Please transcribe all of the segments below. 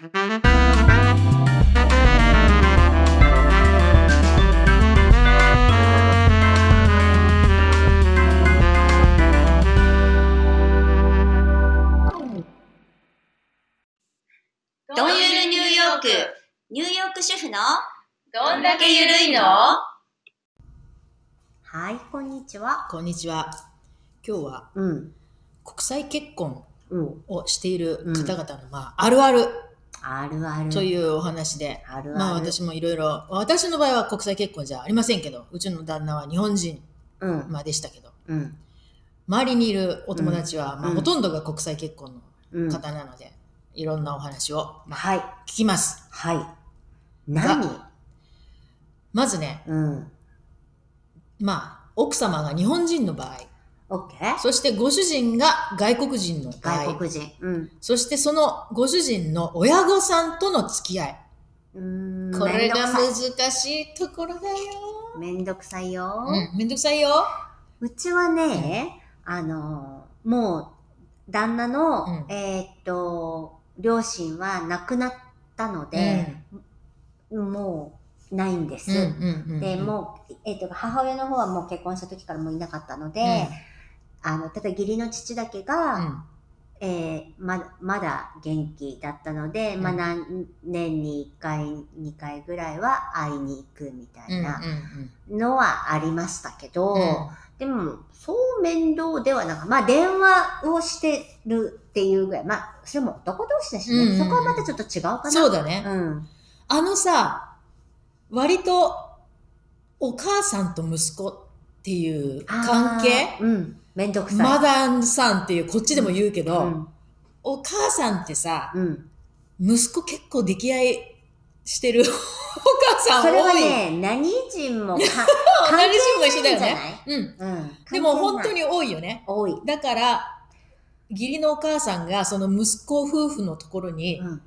どんゆるニューヨーク、ニューヨーク主婦の？どんだけゆるいの？はい、こんにちは。こんにちは。今日はうん、国際結婚うん、をしている方々の、まあ、あるあるあるある。というお話で、あるある。まあ私もいろいろ、私の場合は国際結婚じゃありませんけど、うちの旦那は日本人、うん、まあ、でしたけど、うん、周りにいるお友達は、まあ、うんほとんどが国際結婚うん。の方なので、いろんなお話を、まあ、はい、聞きます。はい。何？まずね、うん。まあ、奥様が日本人の場合、オッケーそしてご主人が外国人の場合、外国人。うん。そしてそのご主人の親御さんとの付き合い。うーんこれが難しいところだよ。いめんどくさいよ。うん、めんどくさいよ。うちはね、あの、もう、旦那の、うんえーっと、両親は亡くなったので、もう、ないんです。うんうんうんで、もう、えーっと、母親の方はもう結婚した時からもういなかったので、あの、ただ義理の父だけが、うんえーままだ元気だったので、まあうん何年に1回、2回ぐらいは会いに行くみたうんうんいなのはありましたけど、うんでも、そう面倒ではなく、まあ電話をしてるっていうぐらい、まあ、それも男同士だしね、うんうんうんそこはまたちょっと違うかな。そうだね。うん。あのさ、割とお母さんと息子っていう関係？うん。めんどくさい。マダンさんっていうこっちでも言うけど、うん。お母さんってさ、うん。息子結構溺愛してる お母さんそれは多い。ね、何人もか 何人も一緒だよね。うん。うん。でも本当にに多いよね。多い。だから、義理のお母さんがその息子夫婦のところに、うん。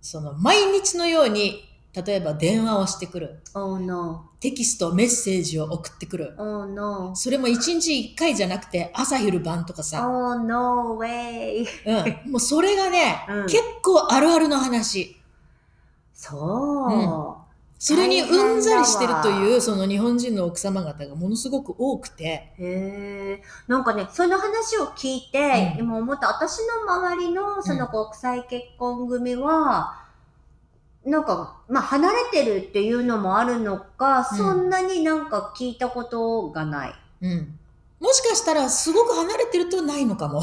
その毎日のように、例えば電話をしてくる。Oh no. テキスト、メッセージを送ってくる。Oh no. それも一日一回じゃなくて、朝昼晩とかさ。Oh no way. うん。もうそれがね、うん結構あるあるの話。そう。それにうんざりしてるという、その日本人の奥様方がものすごく多くて、へえ。なんかね、その話を聞いて、うん今思った、私の周りのその国際結婚組は、なんか、まあ離れてるっていうのもあるのか、うんそんなになんか聞いたことがない。うん。もしかしたらすごく離れてるとないのかも。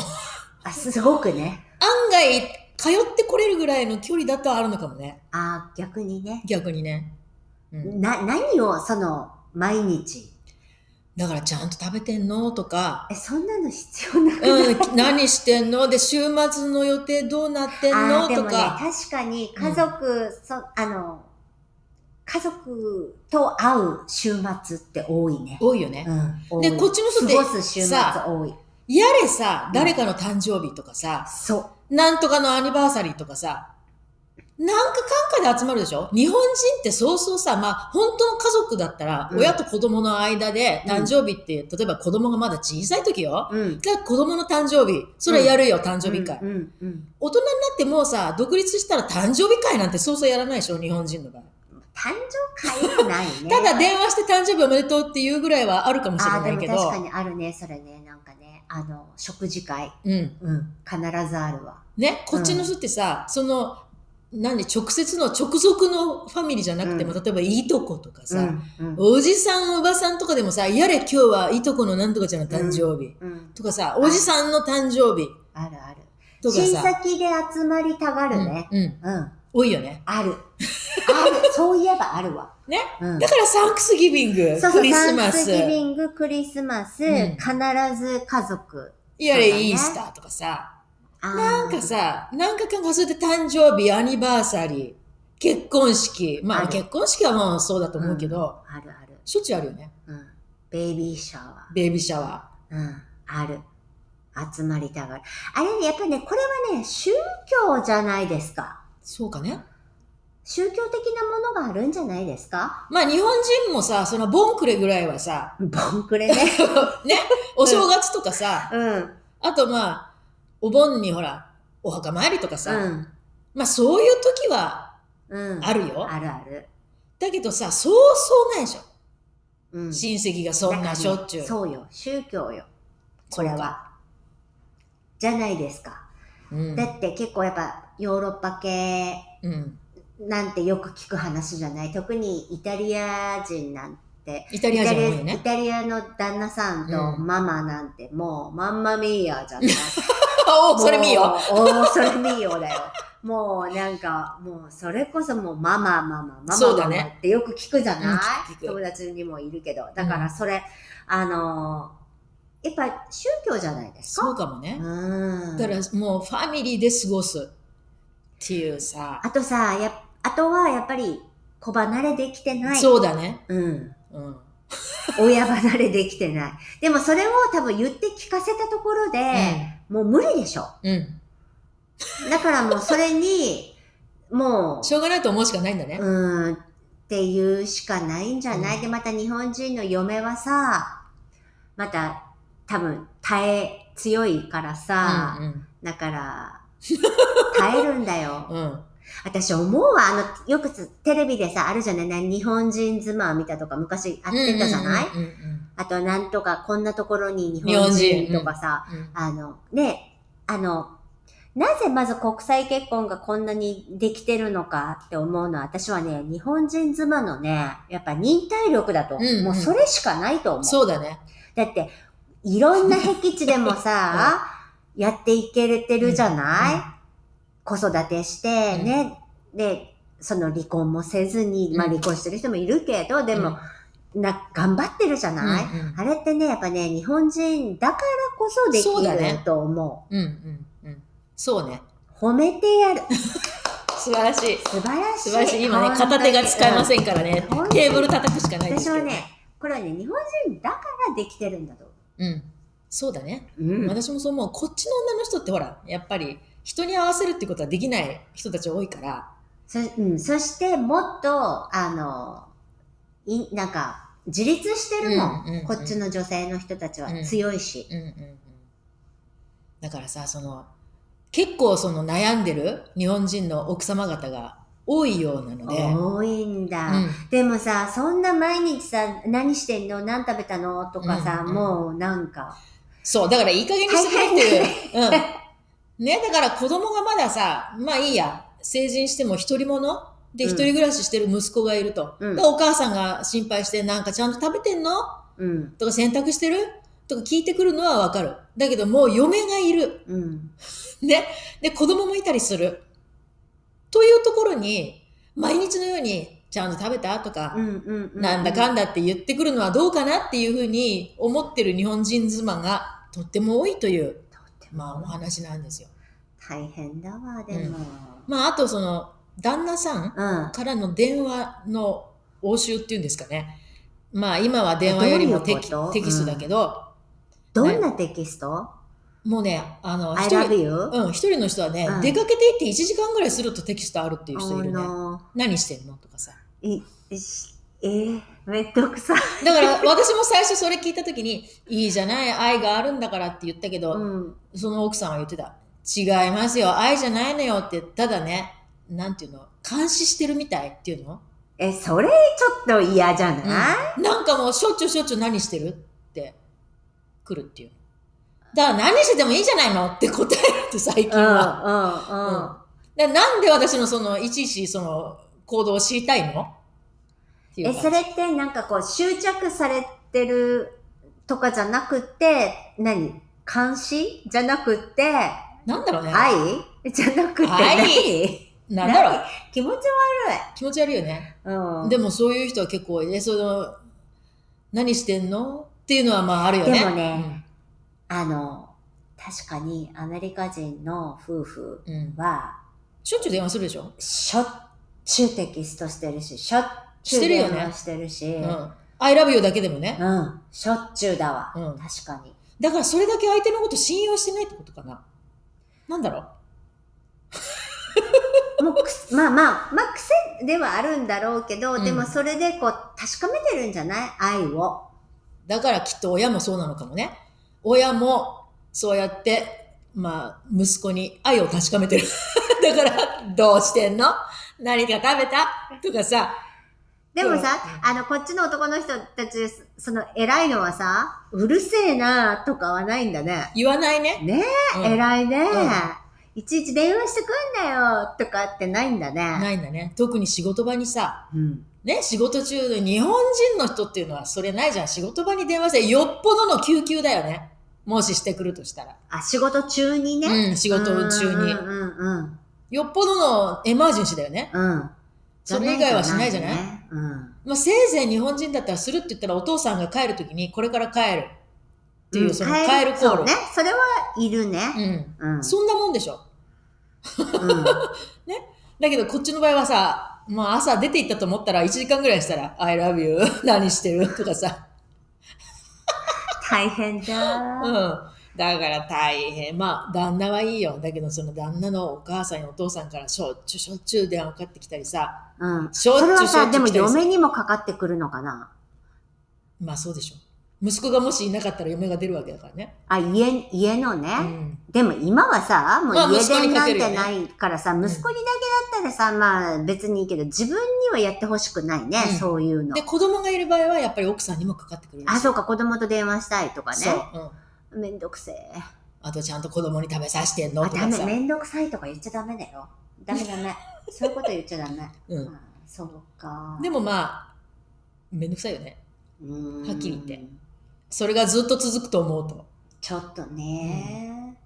あ、すごくね。案外、通ってこれるぐらいの距離だとあるのかもね。あ、逆にね。逆にね。うん、な、何をその、毎日。だからちゃんと食べてんの？とか、え、そんなの必要なくない、うん、何してんの？で、週末の予定どうなってんあのーでもね、とか。確かに家族、そあの、家族と会う週末って多いね。多いよね。うん、でこっちの人って過ごす週末さ多い。やれさ、誰かの誕生日とかさ、そう。なんとかのアニバーサリーとかさ、なんかかんかで集まるでしょ？日本人ってそうそうさ、まあ本当の家族だったら、うん親と子供の間で誕生日って、例えば子供がまだ小さい時よ。うん。じゃあ子供の誕生日、それやるよ、誕生日会。うん、うん、うん。大人になってもうさ、独立したら誕生日会なんてそうそうやらないでしょ日本人の場合。誕生会はないね。ただ電話して誕生日おめでとうっていうぐらいはあるかもしれないけど。確かにあるね、それね。なんかね、あの、食事会。うん。うん。必ずあるわ。ね、こっちの人ってさ、その、何、直接の直属のファミリーじゃなくても、うん例えばいとことかさ、うん、うん。おじさん、おばさんとかでもさ、やれ今日はいとこのなんとかちゃんの誕生日。うん。とかさ、おじさんの誕生日あるある。とか親さ。戚で集まりたがるね。うん。うん。うん。多いよね。ある。ある。そういえばあるわ。ね。うんだ。からサンクスギビング、そうそう、クリスマスサンクス、ギビング、クリスマス、ん必ず家族。やれイースターとかさ、なんかさ、なんか考えそれで誕生日、アニバーサリー、結婚式。まあるあ結婚式はもうそうだと思うけど、あるある。しょっちゅうあるよね。うん。ベイビーシャワベイビーシャワー。うん。ある。集まりたがる。あれね、やっぱりね、これはね、宗教じゃないですか。ー。そうかね。宗教的なものがあるんじゃないですかまあ日本人もさ、そのボンクレぐらいはさ、ボンクレね。ね、お正月とかさ、うん。あとまあ、お盆にほら、お墓参りとかさ、うん。まあそういう時はうん。あるよ。あるある。だけどさ、そうそうないでしょ。うん。親戚がそんなしょっちゅう。そうよ。宗教よ。これは。じゃないですか。うんだって結構やっぱヨーロッパ系うん。なんてよく聞く話じゃない特にイタリア人なんて。イタリア人多いよイね。タリアの旦那さんとうんママなんてもう、マンマミーヤじゃない おそれ見よ。おーそれ見よだよ。もう なんか、もうそれこそもうママママママママってよく聞くじゃない、うん聞く聞く友達にもいるけど。だからそれ、あのーやっぱ宗教じゃないですか？そうかもね。うん。だからもうファミリーで過ごすっていうさ。あとさ、やあとはやっぱり子離れできてない。そうだね。うん。うん。親離れできてない。でもそれを多分言って聞かせたところで、もう無理でしょ。うん。だからもうそれに、もう、しょうがないと思うしかないんだね。うーん、っていうしかないんじゃない、うんで、また日本人の嫁はさ、また多分耐え強いからさ、うんだから、耐えるんだよ。うん。うん。私思うわ、あの、よくつテレビでさ、あるじゃない？な日本人妻見たとか昔あってたじゃない、あと、なんとか、こんなところに日本人とかさ、うんうんあの、ね、あの、なぜまず国際結婚がこんなにできてるのかって思うのは、私はね、日本人妻のね、やっぱ忍耐力だと、う。んうん。もうそれしかないと思う。そうだね。だって、いろんな僻地でもさ、やっていけれてるじゃない、子育てして、ね、で、その離婚もせずに、まあうん離婚してる人もいるけど、でも、な、頑張ってるじゃない、うんうんあれってね、やっぱね、日本人だからこそできると思う。うんうんうん。そうね。褒めてやる。素晴らしい。素晴らしい。素晴らしい。今ね、片手が使えませんからねうん。テーブル叩くしかないですけど。私はね、これはね、日本人だからできてるんだと。うん。そうだね。うん私もそう思う。こっちの女の人ってほら、やっぱり人に合わせるってことはできない人たち多いから。そうん、そして、もっと、あの、いなんか、自立してるもん,、うんうんうんこっちの女性の人たちはうん強いし。うんうんうん。だからさ、その、結構その悩んでる日本人の奥様方が多いようなので。多いんだ、うんでもさ、そんな毎日さ、何してんの？何食べたの？とかさ、うんうんもうなんか、そう、だからいい加減にしてくれっていう。うん。ね、だから子供がまださ、まあいいや、成人しても一人者でうん一人暮らししてる息子がいると。うんでお母さんが心配して、なんかちゃんと食べてんの？うん、とか洗濯してる？とか聞いてくるのはわかる。だけどもう嫁がいる。うん、ね。で、子供もいたりする。というところに、毎日のように、ちゃんと食べたとか。なんだかんだって言ってくるのはどうかなっていうふうに思ってる日本人妻がとっても多いという、まあお話なんですよ。大変だわ、でも。まああとその、旦那さんうん。からの電話の応酬っていうんですかね。まあ今は電話よりもテキテキストだけど、どんなテキスト、もうね、あの、一人?うん、一人の人はね、うん出かけていって1時間ぐらいするとテキストあるっていう人いるね。Oh. 何してんの？とかさ。いしえー、めんどくさい。だから私も最初それ聞いた時に、いいじゃない、愛があるんだからって言ったけど、うん。その奥さんは言ってた。違いますよ、愛じゃないのよって、ただね、なんていうの、監視してるみたいっていうの？え、それちょっと嫌じゃない、なんかもうしょっちゅうしょっちゅう何してる？って来るっていう。だから何しててもいいじゃないのって答えるって最近うん、は。うん、うん。だからなんで私のその、いちいちその行動を知りたいの？っていうえ、それってなんかこう執着されてるとかじゃなくて、何？監視？じゃなくて、なんだろうね。愛？じゃなくて愛？何？なんだろう気持ち気持ち悪いよね。悪い。うん。でもそういう人は結構多いね。その、何してんの？っていうのはまああるよね。でもねあの、確かにアメリカ人の夫婦うん。うん。は、しょっちゅう電話するでしょ？しょっちゅうテキストしてるし、しょっちゅうしてるよねしてるし、うん。I love you だけでもね。うん、しょっちゅうだわ。うん確かに。だからそれだけ相手のこと信用してないってことかな。なんだろう もうまあまあ、まあ癖ではあるんだろうけど、うんでもそれでこう確かめてるんじゃない？愛を。だからきっと親もそうなのかもね。親もそうやって、まあ、息子に愛を確かめてる。だから、どうしてんの？何か食べた？とかさ。でもさ、うあの、こっちの男の人たち、その、偉いのはさ、うるせえなとかはないんだね。言わないね。ねえ、うん偉いね、うんいちいち電話してくんなよとかってないんだね。ないんだね。特に仕事場にさ、うん。ね、仕事中で日本人の人っていうのはそれないじゃん。仕事場に電話して、よっぽどの救急だよね。もししてくるとしたら。あ、仕事中にね。うん、仕事中にうん。うんうんよっぽどのエマージェンシーだよね。うん。うん。それ以外はしないじゃない？ねうん。まあ、せいぜい日本人だったらするって言ったらお父さんが帰るときにこれから帰るっていう、うんその帰るコール。そうね。それはいるね。うん。うん。そんなもんでしょ。うん。だけどこっちの場合はさ、まあ朝出て行ったと思ったら1時間ぐらいしたら、I love you 何してる？とかさ。大変だ。うん。だから大変。まあ旦那はいいよ。だけどその旦那のお母さんやお父さんからしょっちゅうしょっちゅう電話かかってきたりさ。うん。しょっちゅうそれはさ、しょっちゅでも嫁にもかかってくるのかな？まあそうでしょ。息子がもしいなかったら嫁が出るわけだからね。あ、家、家のね。うん。でも今はさ、もうまあ家息子に電なんてないからさ、息子にだけだったらさ、まあ別にいいけど、自分にはやってほしくないね、うんそういうので、。子供がいる場合はやっぱり奥さんにもかかってくるあ、そうか、子供と電話したいとかそう。ね。うん。めんどくせえ。あとちゃんと子供に食べさせてんの？あ、ダメ。めんどくさいとか言っちゃダメだよ。ダメダメ。そういうこと言っちゃダメ。うんあそうか。でもまあ、めんどくさいよね。はっきり言ってそれがずっと続くと思うと。ちょっとね。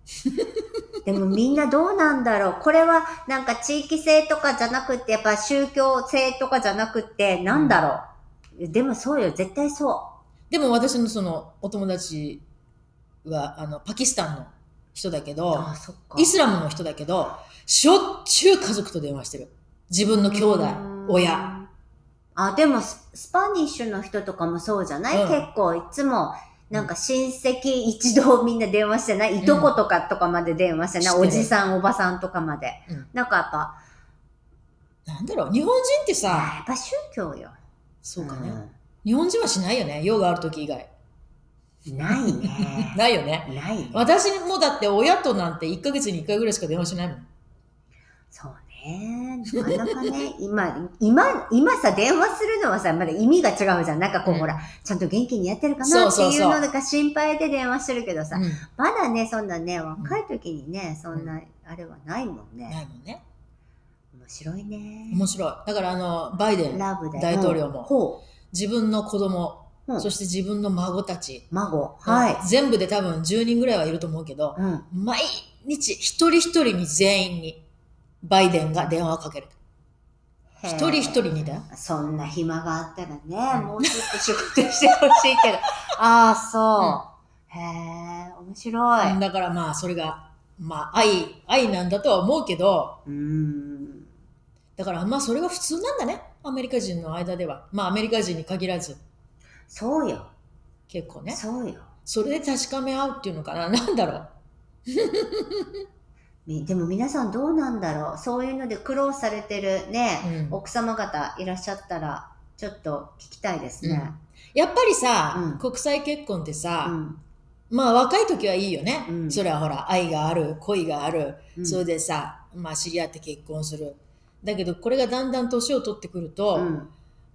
でもみんなどうなんだろうこれはなんか地域性とかじゃなくって、やっぱ宗教性とかじゃなくって、なんだろう、でもそうよ、絶対そでも私のそのお友達はあのパキスタンの人だけう。ど。イスラムの人だけど、しょっちゅう家族と電話してる。自分の兄弟、親。。あ、でもススパニッシュの人とかもそうじゃない、うん結構いつも、なんか親戚一同みんな電話してない、いとことかとかまで電話してない、してるおじさんおばさんとかまで。うんなんかやっぱ、なんだろう、日本人ってあさ、やっぱ宗教よ。そうかね。ん日本人はしないよね、用がある時以外。ないね。ないよね。ないね。私もだって親となんて1ヶ月に1回ぐらいしか電話しないもん。そうね。なかなかね、今、今、今さ、電話するのはさ、まだ意味が違うじゃん。なんかこう、うんほら、ちゃんと元気にやってるかなっていうのが心配で電話してるけどさ、うんまだね、そんなね、若い時にね、そんな、あれはないもんなね。いもんね。面白いね。面白い。だからあの、バイデン。大統領もほ自分の子供、う。うんそして自分の孫たち、孫。はい。全部で多分10人ぐらいはいると思うけど、うん。毎日一人一人に全員にバイデンが電話をかける。一人一人にだよ。そんな暇があったらね、うんもうちょっと仕事してほしいけど。ああ、そう。へえ、面白い。だからまあそれが、まあ愛、愛なんだとは思うけど、うーん。だからまあそれが普通なんだね。アメリカ人の間では。まあアメリカ人に限らず、そうよ。結構ね。そうよ。それで確かめ合うっていうのかな？なんだろう？みでも皆さんどうなんだろう？そういうので苦労されてるね、うん奥様方いらっしゃったら、ちょっと聞きたいですね。やっぱりさ、うん国際結婚ってさ、うん。まあ若い時はいいよね。うんそれはほら、愛がある、恋がある。うんそれでさ、まあ知り合って結婚する。だけどこれがだんだん年を取ってくると、うん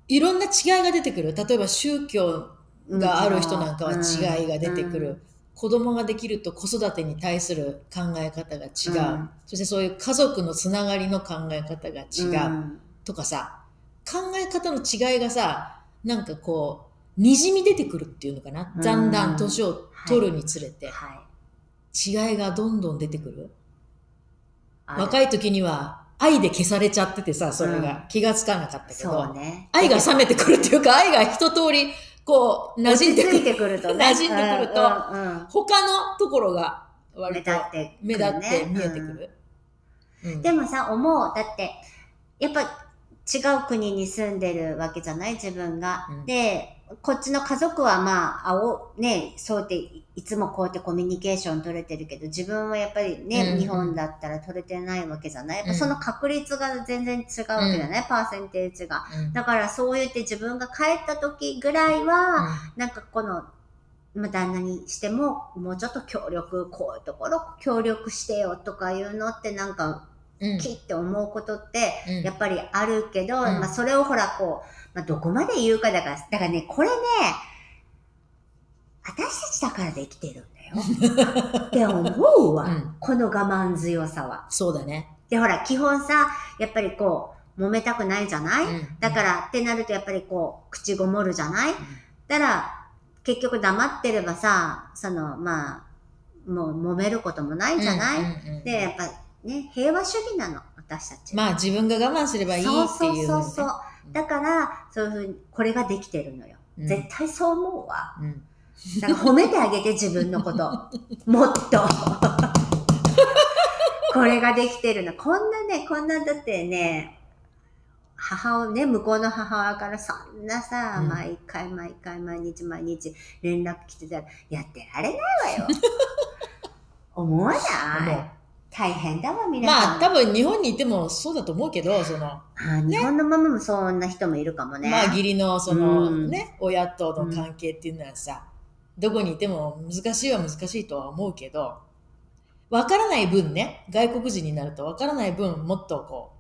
いろんな違いが出てくる。例えば宗教がある人なんかは違いが出てくる。うん子供ができると子育てに対する考え方が違う。うんそしてそういう家族のつながりの考え方が違う。うんとかさ、考え方の違いがさ、なんかこう、にじみ出てくるっていうのかな？うんだんだん年を取るにつれて、はい。違いがどんどん出てくる若い時には愛で消されちゃっててさ、それうが気がつかなかったけそど、うね。愛が冷めてくるっていうか、愛が一通り、こう、馴染んでくる。てくるとね。馴染んでくるとうんうんうん他のところが目割と立ってくるね、目立って見えてくる。うんでもさ、思う。だって、やっぱ違う国に住んでるわけじゃない？自分が。うんで、こっちの家族はまあ、あお、ね、そうやっていいつもこうやってコミュニケーション取れてるけど、自分はやっぱりね、うん。日本だったら取れてないわけじゃない。やっぱうん。その確率が全然違うわけじゃない、パーセンテージが。うん。だからそう言って自分が帰った時ぐらいは、なんかこの、まあ、旦那にしても、もうちょっと協力、こういうところ協力してよとかいうのってなんか、うん。キッて思うことって、うん。やっぱりあるけど、ん。まあそれをほらこう、まあどこまで言うかだから、だからね、これね、私たちだからできてるんだよ。って思うわ、うん。この我慢強さは。そうだね。で、ほら、基本さ、やっぱりこう、揉めたくないじゃない、うん。だから、ってなるとやっぱりこう、口ごもるじゃない？だから、結局黙ってればさ、その、まあ、もう揉めることもないじゃない、うんうんうん。で、やっぱね、平和主義なの、私たち。まあ自分が我慢すればいいっていうそうそうそうそうね。だから、そういうふうに、これができてるのよ。うん絶対そう思うわ。うんだから褒めてあげて、自分のこと。もっと。これができてるの。こんなね、こんなだってね、母親ね、向こうの母親からそんなさ、うん毎回毎回毎日毎日連絡来てたら、やってられないわよ。思わない？大変だわ、皆さん。まあ多分日本にいてもそうだと思うけど、その、あ日本のママもそんな人もいるかもね。まあ義理のそのうんね、親との関係っていうのはさ、どこにいても難しいは難しいとは思うけど、わからない分ね、外国人になるとわからない分もっとこ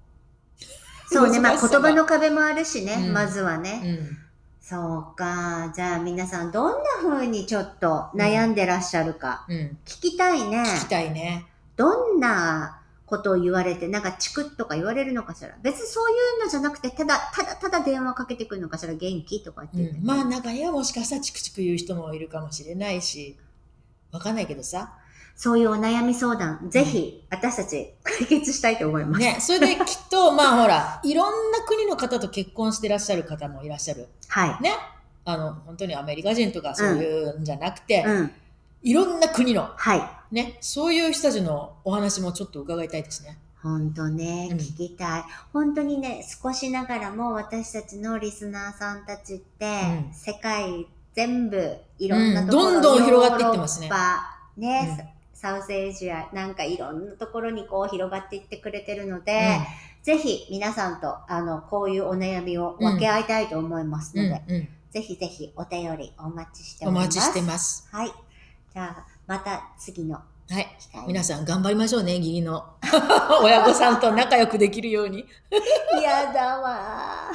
そうね、まあ言葉の壁もあるしね、うんまずはう、ね。うん、そうか。じゃあ皆さんどんな風にちょっと悩んでらっしゃるか、うん、聞きたいね。聞きたいね。どんなことを言われて、なんかチクッとか言われるのかしら。別にそういうのじゃなくて、ただ、ただただ電話かけてくるのかしら。元気とかって言って、うん、まあ中にはもしかしたらチクチク言う人もいるかもしれないし、わかんないけどさ。そういうお悩み相談、ぜひ私たち解決したいと思います。ね、それできっと、まあほら、いろんな国の方と結婚してらっしゃる方もいらっしゃる。はい。ね。あの、本当にアメリカ人とかそういうんじゃなくて、うん。いろんな国の、はい。ね、そういう人たちのお話もちょっと伺いたいですね。ほんとね、うん聞きたい。本当にね、少しながらも私たちのリスナーさんたちって、うん世界全部いろんなところ、うんどんどん広がっていってますねヨーロッパね、サウスエイジア、なんかいろんなところにこう広がっていってくれてるので、ぜひ皆さんとあの、こういうお悩みを分け合いたいと思いますうん、ので。ぜひぜひお便りお待ちしておおります。待ちしてます。はい。じゃあ、また次の。はい。皆さん頑張りましょうね、義理の。親御さんと仲良くできるように。嫌だわ